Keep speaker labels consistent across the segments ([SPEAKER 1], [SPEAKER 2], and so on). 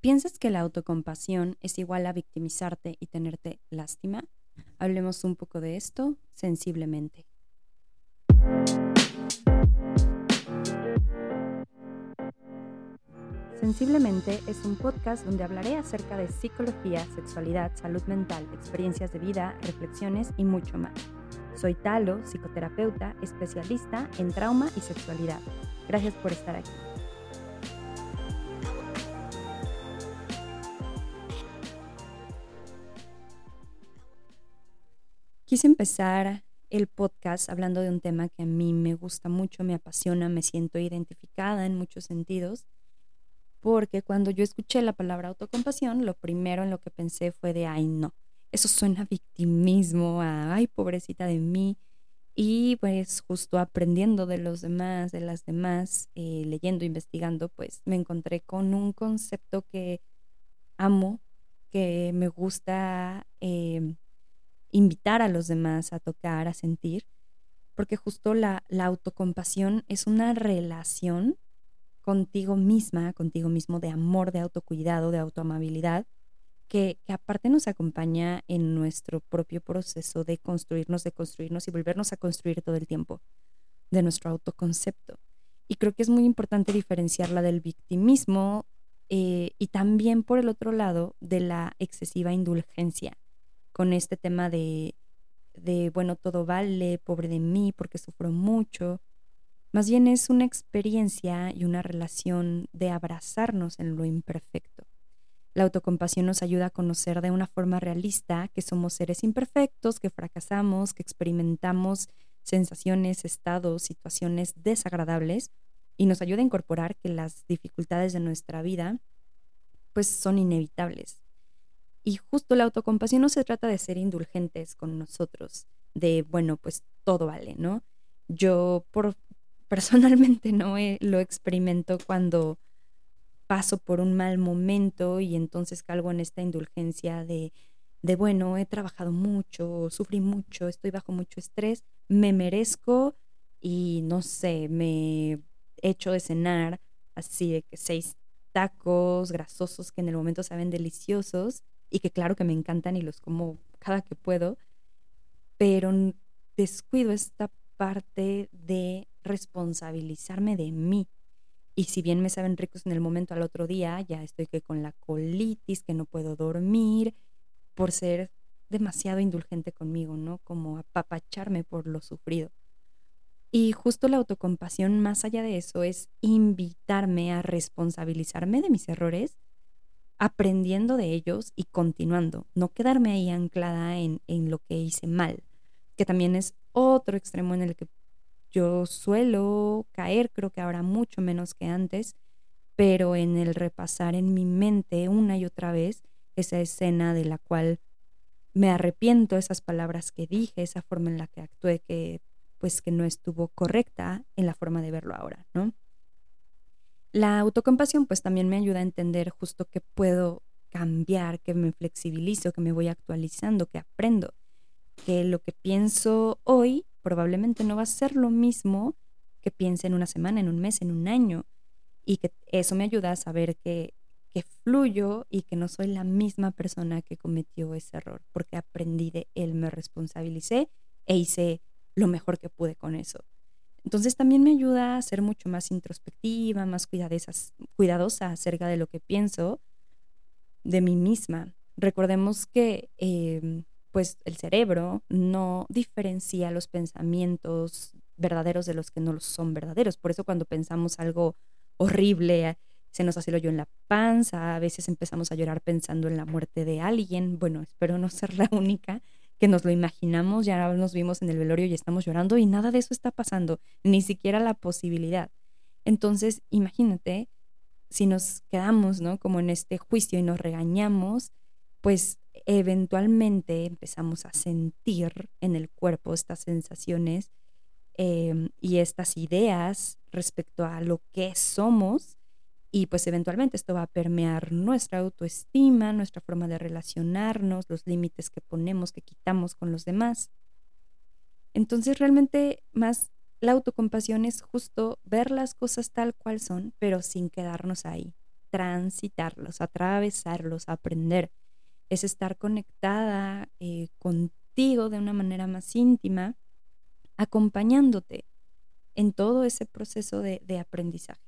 [SPEAKER 1] ¿Piensas que la autocompasión es igual a victimizarte y tenerte lástima? Hablemos un poco de esto sensiblemente. Sensiblemente es un podcast donde hablaré acerca de psicología, sexualidad, salud mental, experiencias de vida, reflexiones y mucho más. Soy Talo, psicoterapeuta, especialista en trauma y sexualidad. Gracias por estar aquí. Quise empezar el podcast hablando de un tema que a mí me gusta mucho, me apasiona, me siento identificada en muchos sentidos, porque cuando yo escuché la palabra autocompasión, lo primero en lo que pensé fue de, ay no, eso suena a victimismo, ay pobrecita de mí. Y pues justo aprendiendo de los demás, de las demás, eh, leyendo, investigando, pues me encontré con un concepto que amo, que me gusta em, invitar a los demás a tocar, a sentir, porque justo la, la autocompasión es una relación contigo misma, contigo mismo de amor, de autocuidado, de autoamabilidad, que, que, aparte nos acompaña en nuestro propio proceso de construirnos, de construirnos y volvernos a construir todo el tiempo, de nuestro autoconcepto. Y creo que es muy importante diferenciarla del victimismo eh, y también por el otro lado de la excesiva indulgencia con este tema de, de, bueno, todo vale, pobre de mí porque sufro mucho. Más bien es una experiencia y una relación de abrazarnos en lo imperfecto. La autocompasión nos ayuda a conocer de una forma realista que somos seres imperfectos, que fracasamos, que experimentamos sensaciones, estados, situaciones desagradables y nos ayuda a incorporar que las dificultades de nuestra vida pues son inevitables y justo la autocompasión no se trata de ser indulgentes con nosotros, de, bueno, pues todo vale, ¿no? Yo por, personalmente no lo experimento cuando paso por un mal momento y entonces calgo en esta indulgencia de, de, bueno, he trabajado mucho, sufrí mucho, estoy bajo mucho estrés, me merezco y no sé, me echo de cenar así de que seis tacos grasosos que en el momento saben deliciosos y que claro que me encantan y los como cada que puedo, pero descuido esta parte de responsabilizarme de mí. Y si bien me saben ricos en el momento al otro día, ya estoy que con la colitis, que no puedo dormir, por ser demasiado indulgente conmigo, ¿no? Como apapacharme por lo sufrido. Y justo la autocompasión, más allá de eso, es invitarme a responsabilizarme de mis errores aprendiendo de ellos y continuando, no quedarme ahí anclada en, en lo que hice mal, que también es otro extremo en el que yo suelo caer, creo que ahora mucho menos que antes, pero en el repasar en mi mente una y otra vez esa escena de la cual me arrepiento, esas palabras que dije, esa forma en la que actué que pues que no estuvo correcta en la forma de verlo ahora, ¿no? La autocompasión pues también me ayuda a entender justo que puedo cambiar, que me flexibilizo, que me voy actualizando, que aprendo, que lo que pienso hoy probablemente no va a ser lo mismo que piense en una semana, en un mes, en un año, y que eso me ayuda a saber que, que fluyo y que no soy la misma persona que cometió ese error, porque aprendí de él, me responsabilicé e hice lo mejor que pude con eso. Entonces también me ayuda a ser mucho más introspectiva, más cuidadosa acerca de lo que pienso de mí misma. Recordemos que em, pues el cerebro no diferencia los pensamientos verdaderos de los que no son verdaderos. Por eso cuando pensamos algo horrible, se nos hace el hoyo en la panza, a veces empezamos a llorar pensando en la muerte de alguien. Bueno, espero no ser la única, que nos lo imaginamos, ya nos vimos en el velorio y estamos llorando y nada de eso está pasando, ni siquiera la posibilidad. Entonces, imagínate si nos quedamos, ¿no? Como en este juicio y nos regañamos, pues eventualmente empezamos a sentir en el cuerpo estas sensaciones em, y estas ideas respecto a lo que somos y pues eventualmente esto va a permear nuestra autoestima, nuestra forma de relacionarnos, los límites que ponemos, que quitamos con los demás. Entonces realmente más la autocompasión es justo ver las cosas tal cual son, pero sin quedarnos ahí. transitarlos, atravesarlos, aprender. Es estar conectada eh, contigo de una manera más íntima, acompañándote en todo ese proceso de, aprendizaje.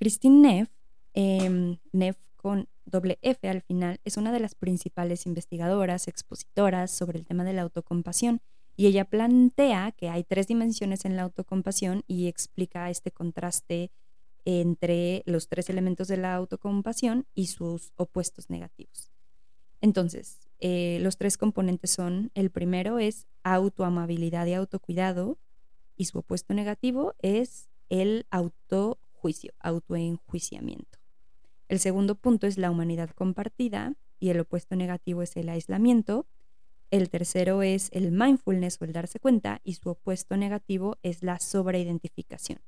[SPEAKER 1] Christine Neff, em, Neff con doble F al final, es una de las principales investigadoras, expositoras sobre el tema de la autocompasión y ella plantea que hay tres dimensiones en la autocompasión y explica este contraste entre los tres elementos de la autocompasión y sus opuestos negativos. Entonces, eh, los tres componentes son, el primero es autoamabilidad y autocuidado y su opuesto negativo es el autojuicio, autoenjuiciamiento. El segundo punto es la humanidad compartida y el opuesto negativo es el aislamiento. El tercero es el mindfulness o el darse cuenta y su opuesto negativo es la sobreidentificación.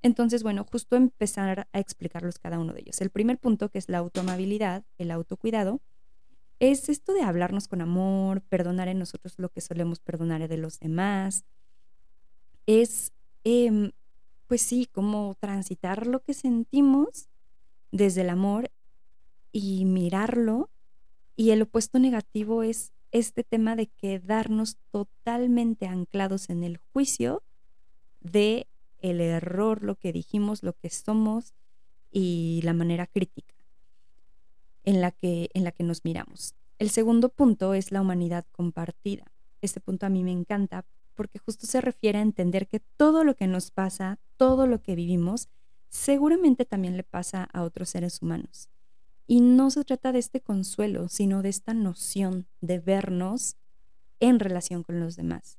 [SPEAKER 1] Entonces, bueno, justo empezar a explicarlos cada uno de ellos. El primer punto, que es la autoamabilidad, el autocuidado, es esto de hablarnos con amor, perdonar en nosotros lo que solemos perdonar de los demás. Es, em, pues sí, como transitar lo que sentimos desde el amor y mirarlo. Y el opuesto negativo es este tema de quedarnos totalmente anclados en el juicio de el error, lo que dijimos, lo que somos y la manera crítica en la que, en la que nos miramos. El segundo punto es la humanidad compartida. Este punto a mí me encanta porque justo se refiere a entender que todo lo que nos pasa, todo lo que vivimos, seguramente también le pasa a otros seres humanos. Y no se trata de este consuelo, sino de esta noción de vernos en relación con los demás.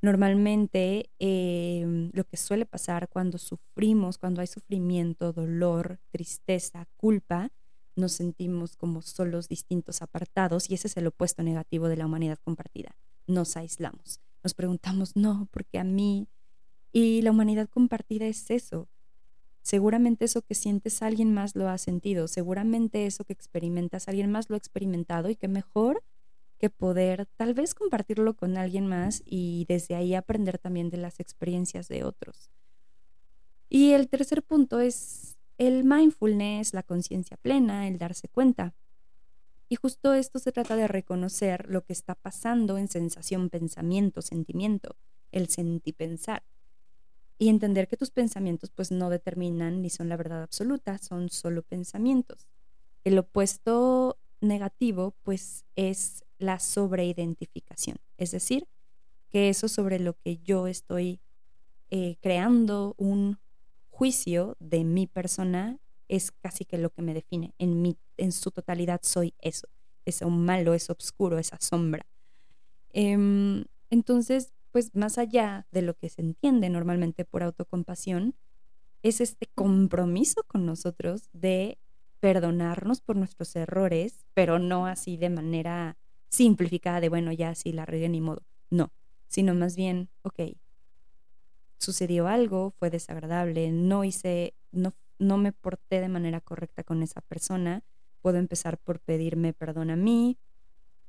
[SPEAKER 1] Normalmente em, lo que suele pasar cuando sufrimos, cuando hay sufrimiento, dolor, tristeza, culpa, nos sentimos como solos, distintos, apartados y ese es el opuesto negativo de la humanidad compartida. Nos aislamos, nos preguntamos, no, porque a mí... Y la humanidad compartida es eso, seguramente eso que sientes alguien más lo ha sentido, seguramente eso que experimentas alguien más lo ha experimentado y qué mejor que poder tal vez compartirlo con alguien más y desde ahí aprender también de las experiencias de otros. Y el tercer punto es el mindfulness, la conciencia plena, el darse cuenta. Y justo esto se trata de reconocer lo que está pasando en sensación, pensamiento, sentimiento, el sentipensar y entender que tus pensamientos pues no determinan ni son la verdad absoluta, son solo pensamientos. El opuesto negativo pues es la sobreidentificación, es decir, que eso sobre lo que yo estoy eh, creando un juicio de mi persona es casi que lo que me define. En, mi, en su totalidad soy eso, eso malo, es oscuro, esa sombra. Em, entonces, pues más allá de lo que se entiende normalmente por autocompasión, es este compromiso con nosotros de perdonarnos por nuestros errores, pero no así de manera simplificada de, bueno, ya sí la regué ni modo. No, sino más bien, ok, sucedió algo, fue desagradable, no hice, no, no me porté de manera correcta con esa persona, puedo empezar por pedirme perdón a mí,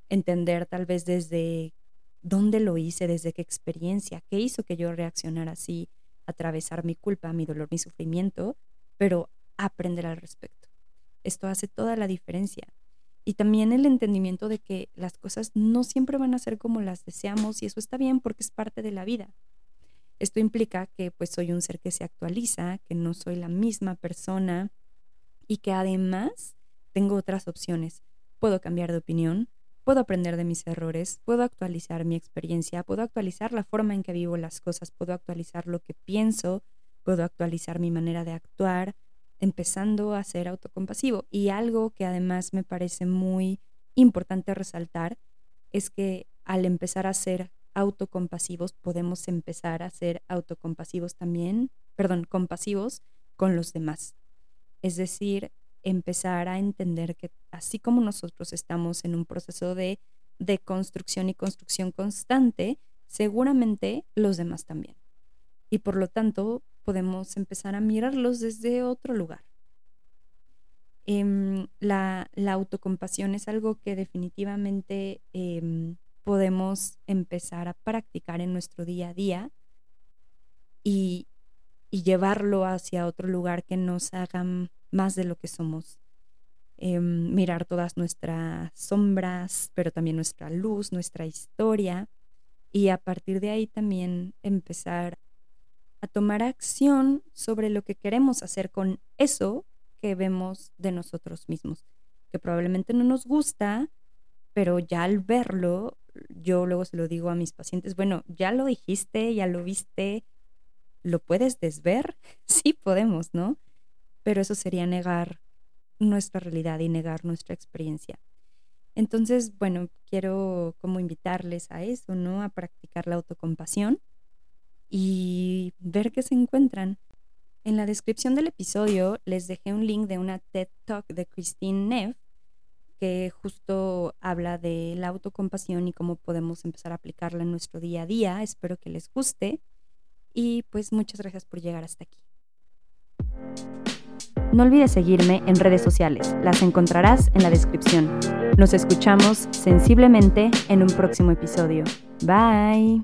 [SPEAKER 1] entender tal vez desde dónde lo hice, desde qué experiencia, qué hizo que yo reaccionara así, atravesar mi culpa, mi dolor, mi sufrimiento, pero aprender al respecto. Esto hace toda la diferencia. Y también el entendimiento de que las cosas no siempre van a ser como las deseamos y eso está bien porque es parte de la vida. Esto implica que pues soy un ser que se actualiza, que no soy la misma persona y que además tengo otras opciones. Puedo cambiar de opinión, puedo aprender de mis errores, puedo actualizar mi experiencia, puedo actualizar la forma en que vivo las cosas, puedo actualizar lo que pienso, puedo actualizar mi manera de actuar, empezando a ser autocompasivo. Y algo que además me parece muy importante resaltar es que al empezar a ser autocompasivos podemos empezar a ser autocompasivos también, perdón, compasivos con los demás. Es decir, empezar a entender que así como nosotros estamos en un proceso de, de construcción y construcción constante, seguramente los demás también. Y por lo tanto, podemos empezar a mirarlos desde otro lugar. Em, la, la, autocompasión es algo que definitivamente em, podemos empezar a practicar en nuestro día a día y, y llevarlo hacia otro lugar que nos haga más de lo que somos. Em, mirar todas nuestras sombras, pero también nuestra luz, nuestra historia, y a partir de ahí también empezar a tomar acción sobre lo que queremos hacer con eso que vemos de nosotros mismos, que probablemente no nos gusta, pero ya al verlo, yo luego se lo digo a mis pacientes, bueno, ya lo dijiste, ya lo viste, ¿lo puedes desver? Sí podemos, ¿no? Pero eso sería negar nuestra realidad y negar nuestra experiencia. Entonces, bueno, quiero como invitarles a eso, ¿no? A practicar la autocompasión y ver qué se encuentran. En la descripción del episodio les dejé un link de una TED Talk de Christine Neff que justo habla de la autocompasión y cómo podemos empezar a aplicarla en nuestro día a día. Espero que les guste y pues muchas gracias por llegar hasta aquí. No olvides seguirme en redes sociales, las encontrarás en la descripción. Nos escuchamos sensiblemente en un próximo episodio. Bye.